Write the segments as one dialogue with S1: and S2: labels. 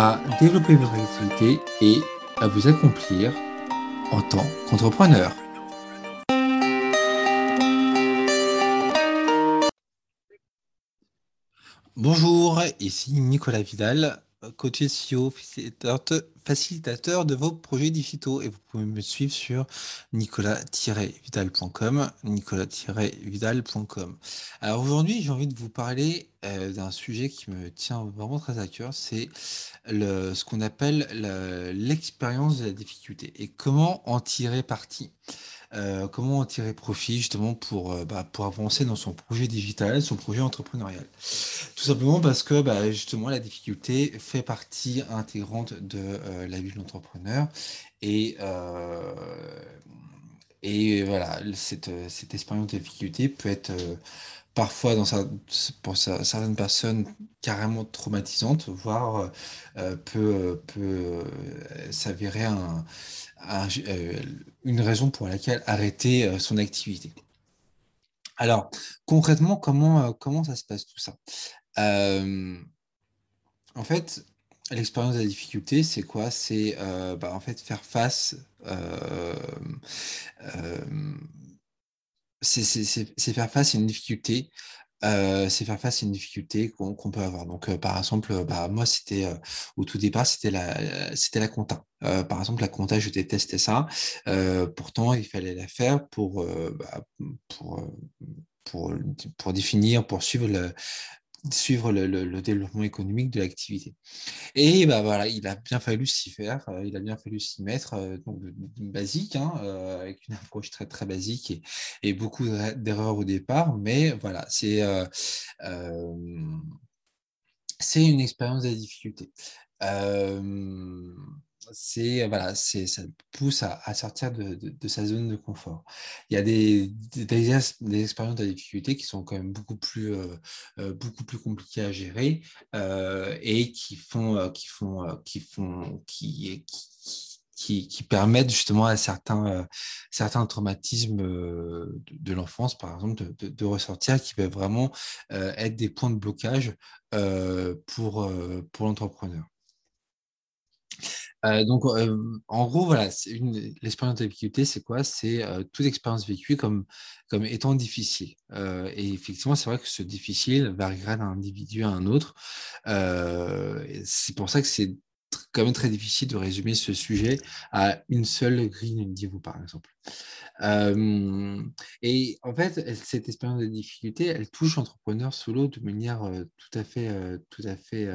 S1: à développer votre activité et à vous accomplir en tant qu'entrepreneur. Bonjour, ici Nicolas Vidal, coach SEO, facilitateur de vos projets digitaux. Et vous pouvez me suivre sur nicolas-vidal.com, nicolas-vidal.com. Alors aujourd'hui, j'ai envie de vous parler euh, d'un sujet qui me tient vraiment très à cœur, c'est ce qu'on appelle l'expérience de la difficulté et comment en tirer parti? Euh, comment en tirer profit justement pour, euh, bah, pour avancer dans son projet digital, son projet entrepreneurial? Simplement parce que bah, justement la difficulté fait partie intégrante de euh, la vie de l'entrepreneur et, et voilà, cette, cette expérience de difficulté peut être parfois dans pour certaines personnes carrément traumatisante, voire peut, peut s'avérer un euh, une raison pour laquelle arrêter euh, son activité. Alors, concrètement, comment, euh, comment ça se passe tout ça? En fait, l'expérience de la difficulté, c'est quoi? C'est bah, en fait faire face. c'est faire face à une difficulté c'est faire face à une difficulté qu'on peut avoir. Donc, par exemple, bah, moi, c'était au tout départ, c'était la, c'était la compta. par exemple, la compta, je détestais ça. pourtant, il fallait la faire pour, bah, pour, pour, pour, définir, pour suivre le, suivre le, développement économique de l'activité. Et bah voilà, il a bien fallu s'y faire, euh, il a bien fallu s'y mettre, euh, donc basique, hein, euh, avec une approche très très basique et, et beaucoup d'erreurs au départ, mais voilà, c'est c'est une expérience de difficulté c'est voilà, c'est ça pousse à, sortir de, sa zone de confort. Il y a des, expériences de difficulté qui sont quand même beaucoup plus beaucoup plus compliquées à gérer et qui font qui font qui font qui, qui, permettent justement à certains, certains traumatismes de, l'enfance, par exemple, de, de, ressortir, qui peuvent vraiment être des points de blocage pour, pour l'entrepreneur. Donc, euh, en gros, voilà, l'expérience de difficulté, c'est quoi? C'est euh, toute expérience vécue comme, comme étant difficile. et effectivement, c'est vrai que ce difficile variera d'un individu à un autre. c'est pour ça que c'est quand même très difficile de résumer ce sujet à une seule grille niveau, par exemple. et en fait, cette expérience de difficulté, elle touche l'entrepreneur solo de manière tout à fait, tout à fait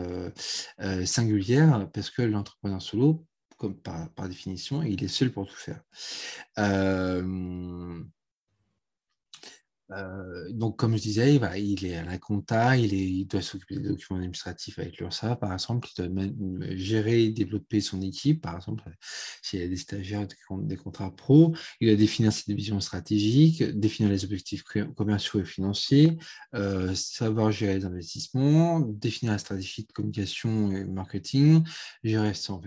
S1: singulière, parce que l'entrepreneur solo, comme par, définition, il est seul pour tout faire. Euh, donc, comme je disais, il est à la compta, il, doit s'occuper des documents administratifs avec l'URSA, par exemple, il doit même gérer et développer son équipe, par exemple, s'il y a des stagiaires, des contrats pro, il doit définir ses visions stratégiques, définir les objectifs commerciaux et financiers, euh, savoir gérer les investissements, définir la stratégie de communication et marketing, gérer son,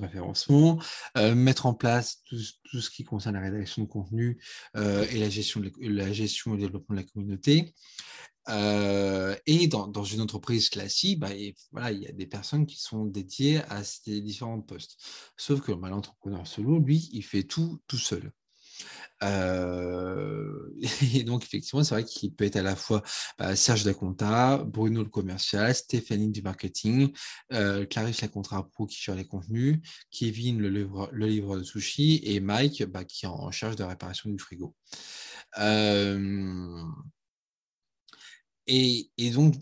S1: référencement, euh, mettre en place tout, ce qui concerne la rédaction de contenu et la gestion, la gestion au développement de la communauté. Euh, et dans, une entreprise classique, bah, voilà, il y a des personnes qui sont dédiées à ces différents postes. Sauf que bah, l'entrepreneur solo, lui, il fait tout tout seul. Euh, et donc, effectivement, c'est vrai qu'il peut être à la fois bah, Serge de Bruno le commercial, Stéphanie du marketing, euh, Clarisse la contrat pro qui gère les contenus, Kevin le livre, le livre de sushi et Mike qui est en charge de la réparation du frigo. Euh, et, donc,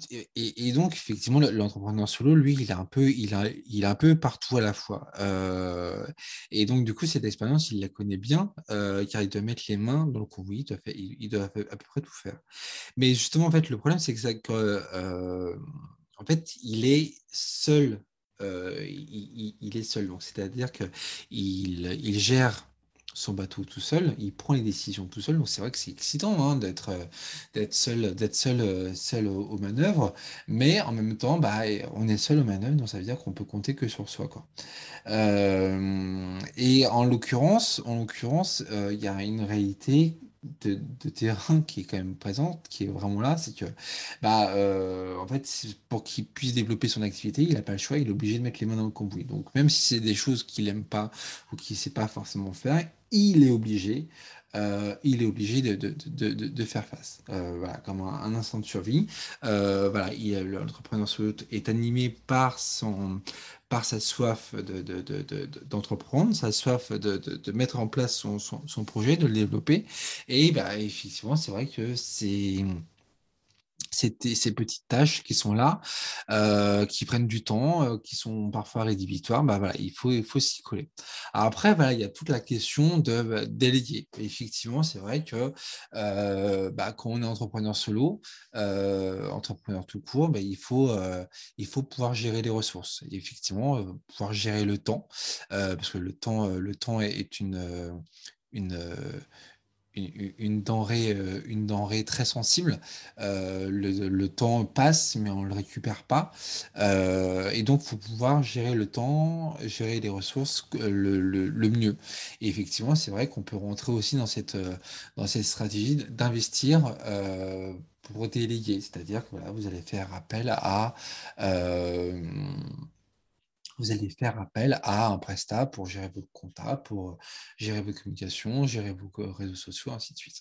S1: effectivement, l'entrepreneur solo, lui, il est un peu, il a, il un peu partout à la fois. Euh, et donc, du coup, cette expérience, il la connaît bien, euh, car il doit mettre les mains dans le il doit, il, à peu près tout faire. Mais justement, en fait, le problème, c'est que, en fait, il est seul il, est seul. Donc, c'est-à-dire qu'il il gère son bateau tout seul, il prend les décisions tout seul. Donc c'est vrai que c'est excitant hein, d'être d'être seul, d'être seul, seul aux, manœuvres, mais en même temps, bah, on est seul aux manœuvres, donc ça veut dire qu'on peut compter que sur soi, quoi. et en l'occurrence, en l'occurrence, il y a une réalité de, terrain qui est quand même présente, qui est vraiment là, c'est que, bah, euh, en fait, pour qu'il puisse développer son activité, il n'a pas le choix, il est obligé de mettre les mains dans le cambouis. Donc, même si c'est des choses qu'il n'aime pas ou qu'il ne sait pas forcément faire, il est obligé euh, il est obligé de, de, de, faire face. Euh, voilà, comme un, instant de survie. Euh, voilà, l'entrepreneur est animé par son par sa soif d'entreprendre, sa soif de, mettre en place son, son, son, projet, de le développer. Et bah, effectivement, c'est vrai que c'est ces, ces, petites tâches qui sont là, euh, qui prennent du temps, euh, qui sont parfois rédhibitoires, bah voilà, il faut, il faut s'y coller. après, voilà, il y a toute la question de bah, déléguer. effectivement, c'est vrai que euh, bah, quand on est entrepreneur solo, entrepreneur tout court, bah, il, faut, il faut pouvoir gérer les ressources. Effectivement, pouvoir gérer le temps, parce que le temps, le temps est une une denrée, euh, une denrée très sensible. Euh, le, temps passe, mais on ne le récupère pas. Euh, et donc, il faut pouvoir gérer le temps, gérer les ressources le, mieux. Et effectivement, c'est vrai qu'on peut rentrer aussi dans cette, dans cette stratégie d'investir pour déléguer. C'est-à-dire que voilà, vous allez faire appel à vous allez faire appel à un prestat pour gérer vos compta, pour gérer vos communications, gérer vos réseaux sociaux, ainsi de suite.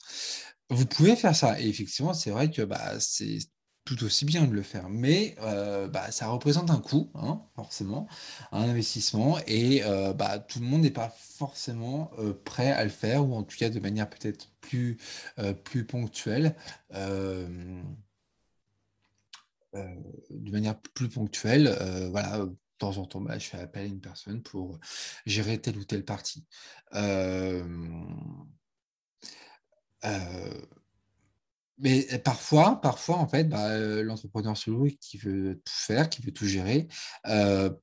S1: Vous pouvez faire ça. Et effectivement, c'est vrai que bah, c'est tout aussi bien de le faire. Mais euh, bah, ça représente un coût, hein, forcément, un investissement, et euh, bah, tout le monde n'est pas forcément euh, prêt à le faire, ou en tout cas de manière peut-être plus, plus ponctuelle. de manière plus ponctuelle, voilà, temps en temps, bah, je fais appel à une personne pour gérer telle ou telle partie. mais parfois, parfois, en fait, bah, l'entrepreneur solo qui veut tout faire, qui veut tout gérer,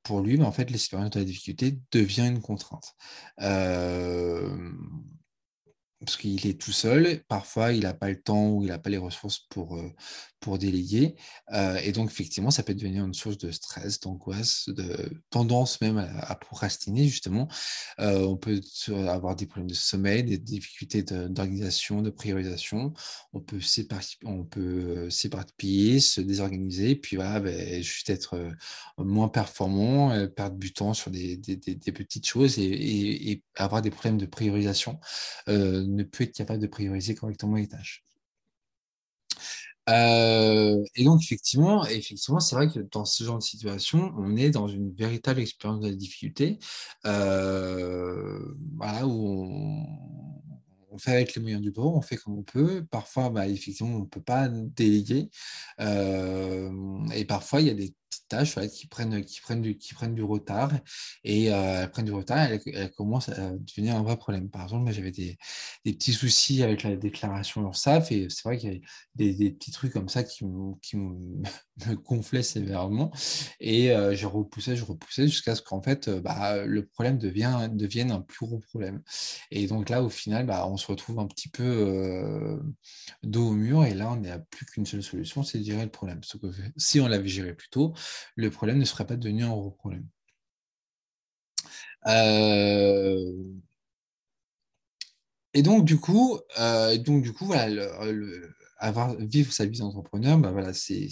S1: pour lui, bah, en fait, l'expérience de la difficulté devient une contrainte parce qu'il est tout seul. Parfois, il n'a pas le temps ou il n'a pas les ressources pour, euh, pour déléguer. Euh, et donc, effectivement, ça peut devenir une source de stress, d'angoisse, de tendance même à, procrastiner, justement. Euh, on peut avoir des problèmes de sommeil, des difficultés d'organisation, de, priorisation. On peut s'éparpiller, se désorganiser, puis ben, juste être moins performant, perdre du temps sur des, petites choses et, avoir des problèmes de priorisation ne peut être capable de prioriser correctement les tâches. Euh, et donc, effectivement, effectivement c'est vrai que dans ce genre de situation, on est dans une véritable expérience de difficulté, euh, voilà, où on, fait avec les moyens du bord, on fait comme on peut. Parfois, bah, effectivement, on ne peut pas déléguer. Euh, et parfois, il y a des tâches qui, prennent, qui, prennent du, qui prennent du retard et elles prennent du retard elles, elles, commencent à devenir un vrai problème. Par exemple, j'avais des, des, petits soucis avec la déclaration URSAF et c'est vrai qu'il y a des, petits trucs comme ça qui, me, gonflaient sévèrement et euh, je repoussais, je repoussais jusqu'à ce qu'en fait euh, bah, le problème devient, devienne un plus gros problème. Et donc là, au final, bah, on se retrouve un petit peu euh, dos au mur et là, on n'a plus qu'une seule solution, c'est de gérer le problème. Que si on l'avait géré plus tôt, le problème ne serait pas devenu un gros problème. Et donc, du coup, euh, donc, du coup voilà, le, avoir, vivre sa vie d'entrepreneur, bah voilà, c'est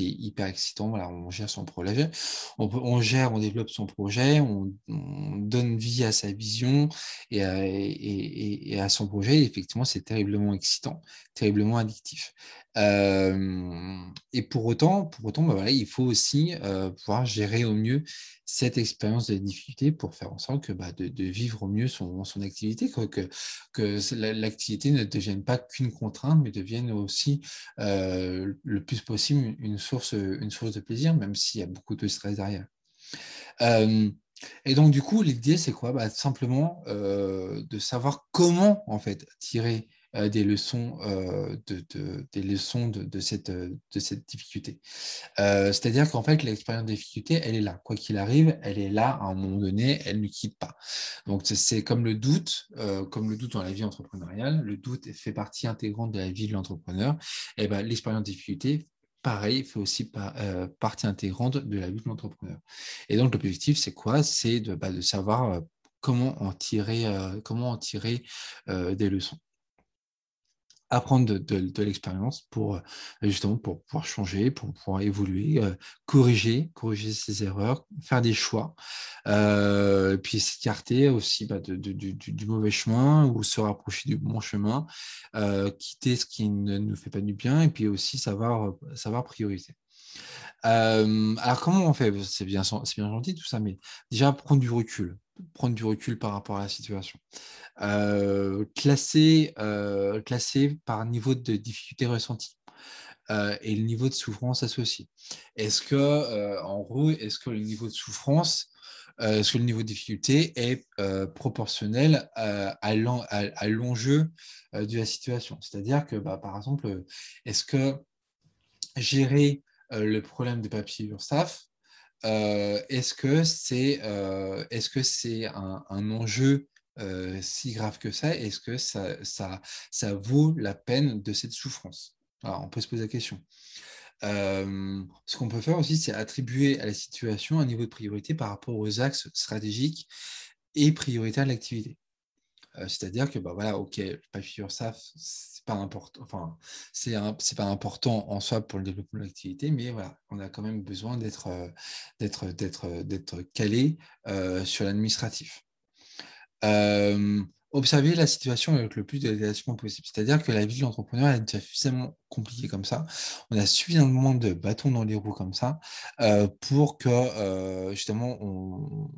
S1: hyper excitant. Voilà, on gère son projet, on, gère, on développe son projet, on, donne vie à sa vision et et à son projet. effectivement, c'est terriblement excitant, terriblement addictif. Euh, et pour autant, pour autant bah voilà, il faut aussi euh, pouvoir gérer au mieux cette expérience de difficulté pour faire en sorte que, bah, de, de, vivre au mieux son, son activité, que, que, que l'activité ne devienne pas qu'une contrainte, mais devienne aussi euh, le plus possible une source, une source de plaisir, même s'il y a beaucoup de stress derrière. Euh, et donc, du coup, l'idée, c'est quoi? Bah, Simplement euh, de savoir comment, en fait, tirer des leçons, de, des leçons de, cette, de cette difficulté. C'est-à-dire qu'en fait, l'expérience de difficulté, elle est là. Quoi qu'il arrive, elle est là à un moment donné, elle ne quitte pas. Donc, c'est comme le doute, comme le doute dans la vie entrepreneuriale. Le doute fait partie intégrante de la vie de l'entrepreneur. Et ben, l'expérience de difficulté pareil, fait aussi partie intégrante de la vie de l'entrepreneur. Et donc, l'objectif, c'est quoi? C'est de, bah, de, savoir comment en tirer, comment en tirer des leçons apprendre de, l'expérience pour euh, justement pour pouvoir changer, pour pouvoir évoluer, euh, corriger, corriger ses erreurs, faire des choix, euh, puis s'écarter aussi bah, du, mauvais chemin ou se rapprocher du bon chemin, quitter ce qui ne nous fait pas du bien et puis aussi savoir, savoir prioriser. alors comment on fait? C'est bien, bien gentil tout ça, mais déjà prendre du recul prendre du recul par rapport à la situation. Euh, classer, euh, par niveau de difficulté ressentie euh, et le niveau de souffrance associé. Est-ce que, en gros, est-ce que le niveau de souffrance, est-ce que le niveau de difficulté est proportionnel à, l'enjeu de la situation? C'est-à-dire que, bah, par exemple, est-ce que gérer le problème de papier URSAF euh, est-ce que c'est euh, est -ce c'est un, enjeu euh, si grave que ça? Est-ce que ça, ça, ça, vaut la peine de cette souffrance? Alors, on peut se poser la question. ce qu'on peut faire aussi, c'est attribuer à la situation un niveau de priorité par rapport aux axes stratégiques et prioritaires de l'activité. C'est-à-dire que, bah, voilà, ok, pas ça, c'est pas important, enfin, c'est pas important en soi pour le développement de l'activité, mais voilà, on a quand même besoin d'être d'être d'être calé sur l'administratif. observer la situation avec le plus de détails possible. C'est-à-dire que la vie de l'entrepreneur est déjà suffisamment compliquée comme ça. On a suffisamment de bâtons dans les roues comme ça pour que justement on,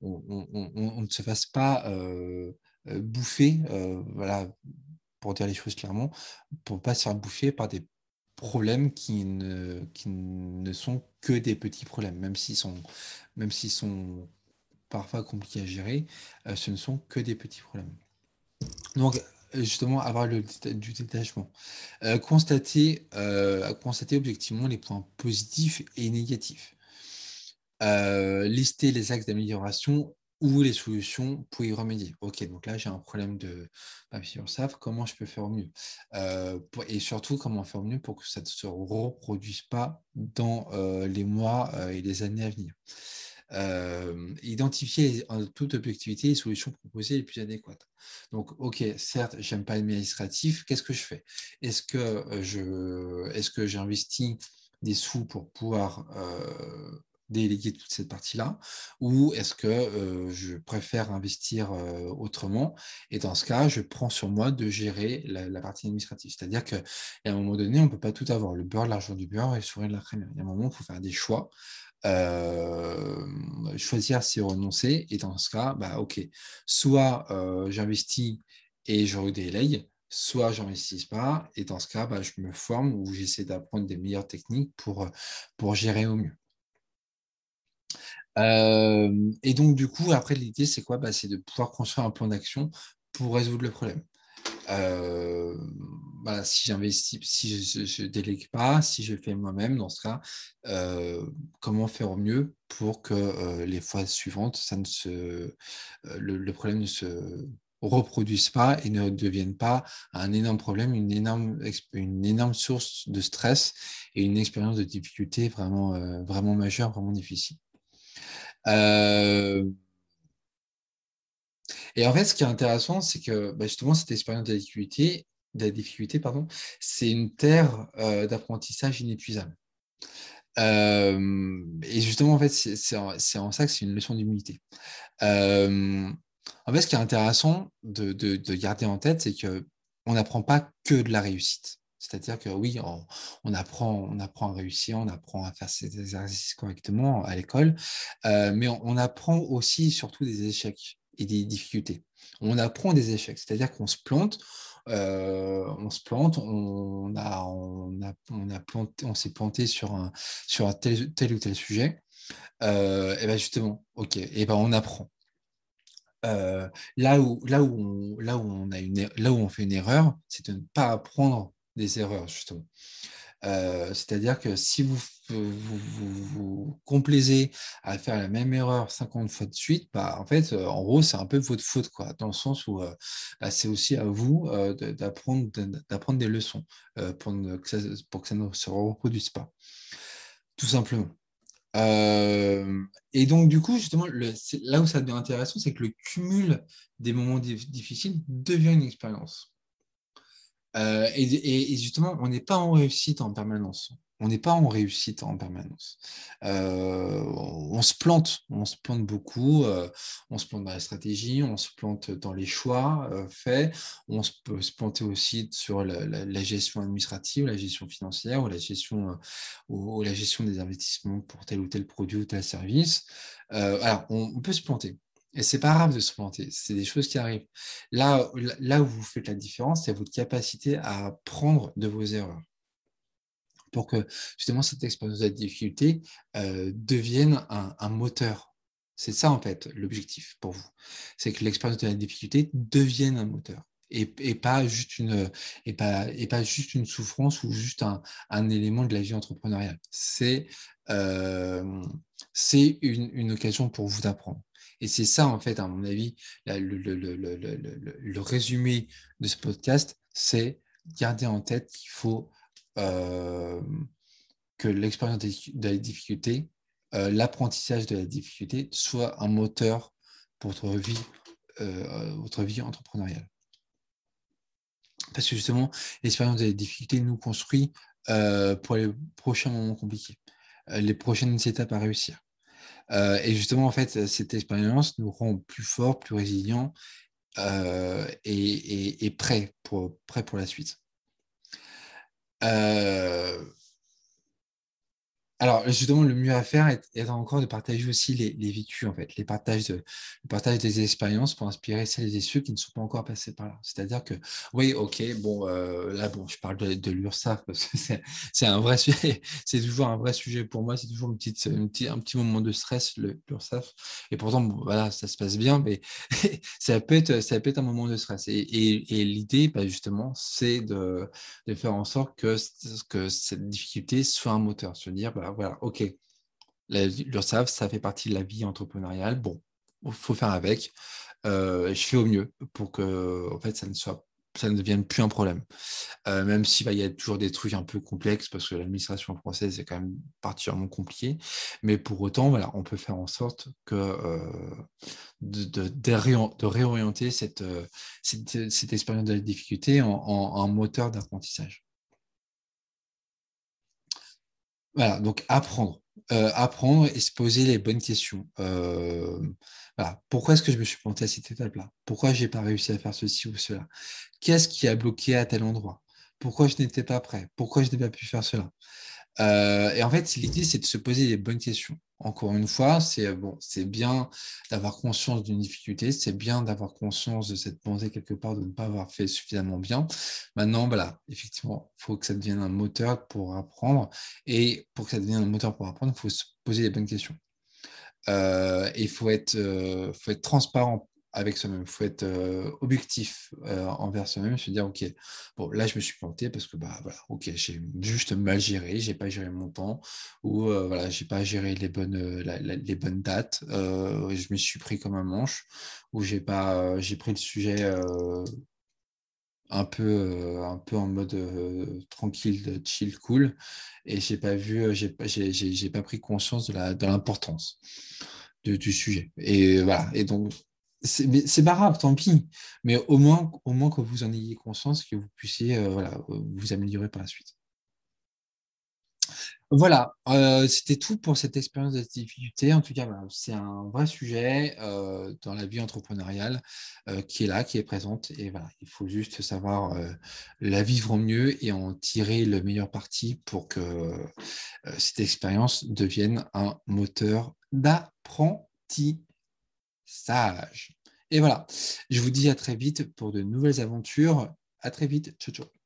S1: on, ne se fasse pas euh, bouffer, euh, voilà, pour dire les choses clairement, pour ne pas se faire bouffer par des problèmes qui ne, qui ne sont que des petits problèmes, même s'ils sont, sont parfois compliqués à gérer, euh, ce ne sont que des petits problèmes. Donc, justement, avoir le, du détachement. constater, constater objectivement les points positifs et négatifs. lister les axes d'amélioration ou les solutions pour y remédier. Ok, donc là j'ai un problème de papier SAF, comment je peux faire mieux? Euh, Et surtout, comment faire mieux pour que ça ne se reproduise pas dans euh, les mois euh, et les années à venir? identifier en toute objectivité les solutions proposées les plus adéquates. Donc, ok, certes, j'aime pas l'administratif, qu'est-ce que je fais? Est-ce que je, est-ce que j'investis des sous pour pouvoir déléguer toute cette partie-là ou est-ce que je préfère investir autrement et dans ce cas, je prends sur moi de gérer la, partie administrative. C'est-à-dire qu'à un moment donné, on ne peut pas tout avoir, le beurre, l'argent du beurre et le sourire de la crème. Il y a un moment, il faut faire des choix. Choisir, c'est renoncer. Et dans ce cas, bah, ok, soit j'investis et je redélègue, soit j'investis pas. Et dans ce cas, bah, je me forme ou j'essaie d'apprendre des meilleures techniques pour, pour gérer au mieux. Euh, et donc, du coup, après, l'idée, c'est quoi? Bah, C'est de pouvoir construire un plan d'action pour résoudre le problème. Euh, si j'investis, si je ne délègue pas, si je fais moi-même, dans ce cas, euh, comment faire au mieux pour que les fois suivantes, ça ne se, le, problème ne se reproduise pas et ne devienne pas un énorme problème, une énorme, une énorme source de stress et une expérience de difficulté vraiment, vraiment majeure, vraiment difficile. Euh, et en fait, ce qui est intéressant, c'est que bah, justement, cette expérience de la difficulté, de la difficulté pardon, c'est une terre euh, d'apprentissage inépuisable. Euh, et justement, en fait, c'est en, ça que c'est une leçon d'humilité. en fait, ce qui est intéressant de, de garder en tête, c'est qu'on n'apprend pas que de la réussite. C'est-à-dire que oui, on, apprend, on apprend à réussir, on apprend à faire ses exercices correctement à l'école, euh, mais on, apprend aussi surtout des échecs et des difficultés. On apprend des échecs, c'est-à-dire qu'on se plante, euh, on se plante, on a, on a, on a planté, on s'est planté sur un, sur un tel, ou tel sujet. Euh, et bien justement, ok, et ben on apprend. là, où, là, où là, où on a une, là où on fait une erreur, c'est de ne pas apprendre des erreurs, justement. C'est-à-dire que si vous vous, complaisez à faire la même erreur 50 fois de suite, bah, en fait, en gros, c'est un peu votre faute, quoi, dans le sens où bah, c'est aussi à vous d'apprendre d'apprendre des leçons pour, que ça, pour que ça ne se reproduise pas. Tout simplement. et donc, du coup, justement, là où ça devient intéressant, c'est que le cumul des moments difficiles devient une expérience. Euh, et, justement, on n'est pas en réussite en permanence. On n'est pas en réussite en permanence. Euh, on se plante, on se plante beaucoup, euh, on se plante dans la stratégie, on se plante dans les choix faits, on se peut se planter aussi sur la, gestion administrative, la gestion financière ou la gestion, ou, la gestion des investissements pour tel ou tel produit ou tel service. alors, on peut se planter. Et c'est pas grave de se planter, c'est des choses qui arrivent. Là, où vous faites la différence, c'est votre capacité à apprendre de vos erreurs. Pour que justement cette expérience de la difficulté euh, devienne un, moteur. C'est ça en fait l'objectif pour vous. C'est que l'expérience de la difficulté devienne un moteur. Et, pas juste une souffrance ou juste un, élément de la vie entrepreneuriale. C'est euh, une occasion pour vous d'apprendre. Et c'est ça, en fait, à mon avis, le, résumé de ce podcast, c'est garder en tête qu'il faut euh, que l'expérience de la difficulté, euh, l'apprentissage de la difficulté soit un moteur pour votre vie, euh, votre vie entrepreneuriale. Parce que justement, l'expérience de la difficulté nous construit pour les prochains moments compliqués, les prochaines étapes à réussir. Euh, et justement, en fait, cette expérience nous rend plus forts, plus résilients euh, et, prêts, pour, la suite. Euh, alors, justement, le mieux à faire est, encore de partager aussi les, vécus, en fait, les partages, de, le des expériences pour inspirer celles et ceux qui ne sont pas encore passés par là. C'est-à-dire que, oui, ok, bon, euh, là, bon, je parle de, de l'URSSAF parce que c'est un vrai sujet, c'est toujours un vrai sujet pour moi, c'est toujours une petite, un petit moment de stress, l'URSSAF. Et pourtant, voilà, ça se passe bien, mais ça, peut être, ça peut être un moment de stress. Et, l'idée, bah, justement, c'est de, faire en sorte que, que cette difficulté soit un moteur, se dire, bah, voilà, ok, l'URSAF, ça fait partie de la vie entrepreneuriale. Bon, il faut faire avec. Euh, je fais au mieux pour que en fait, ça ne soit ça ne devienne plus un problème. Euh, même s'il va y avoir toujours des trucs un peu complexes, parce que l'administration française est quand même particulièrement compliquée. Mais pour autant, voilà, on peut faire en sorte que, euh, de, réorienter cette, cette, expérience de la difficulté en, en moteur d'apprentissage. Voilà, donc apprendre. Euh, apprendre et se poser les bonnes questions. Euh. Pourquoi est-ce que je me suis planté à cette étape-là? Pourquoi je n'ai pas réussi à faire ceci ou cela? Qu'est-ce qui a bloqué à tel endroit? Pourquoi je n'étais pas prêt? Pourquoi je n'ai pas pu faire cela? Euh, et en fait, l'idée, c'est de se poser les bonnes questions. Encore une fois, c'est bon, c'est bien d'avoir conscience d'une difficulté, c'est bien d'avoir conscience de cette pensée quelque part de ne pas avoir fait suffisamment bien. Maintenant, voilà, effectivement, il faut que ça devienne un moteur pour apprendre. Et pour que ça devienne un moteur pour apprendre, il faut se poser les bonnes questions. Euh, il faut euh, faut être transparent avec soi-même. Il faut être euh, objectif euh, envers soi-même, se dire, OK, bon, là, je me suis planté parce que, bah, voilà, OK, j'ai juste mal géré, j'ai pas géré mon temps, ou euh, voilà, j'ai pas géré les bonnes, les bonnes dates, je me suis pris comme un manche, ou j'ai pas, j'ai pris le sujet un peu, un peu en mode tranquille, chill, cool, et j'ai pas vu, j'ai pas, j'ai, pas pris conscience de, la, de l'importance du sujet. Et voilà, et donc c'est pas grave, tant pis. Mais au moins, au moins que vous en ayez conscience, que vous puissiez euh, voilà, vous améliorer par la suite. Voilà, euh, c'était tout pour cette expérience de difficulté. En tout cas, c'est un vrai sujet euh, dans la vie entrepreneuriale qui est là, qui est présente. Et il faut juste savoir la vivre au mieux et en tirer le meilleur parti pour que cette expérience devienne un moteur d'apprentissage sage. Et voilà, je vous dis à très vite pour de nouvelles aventures. À très vite. Ciao, ciao.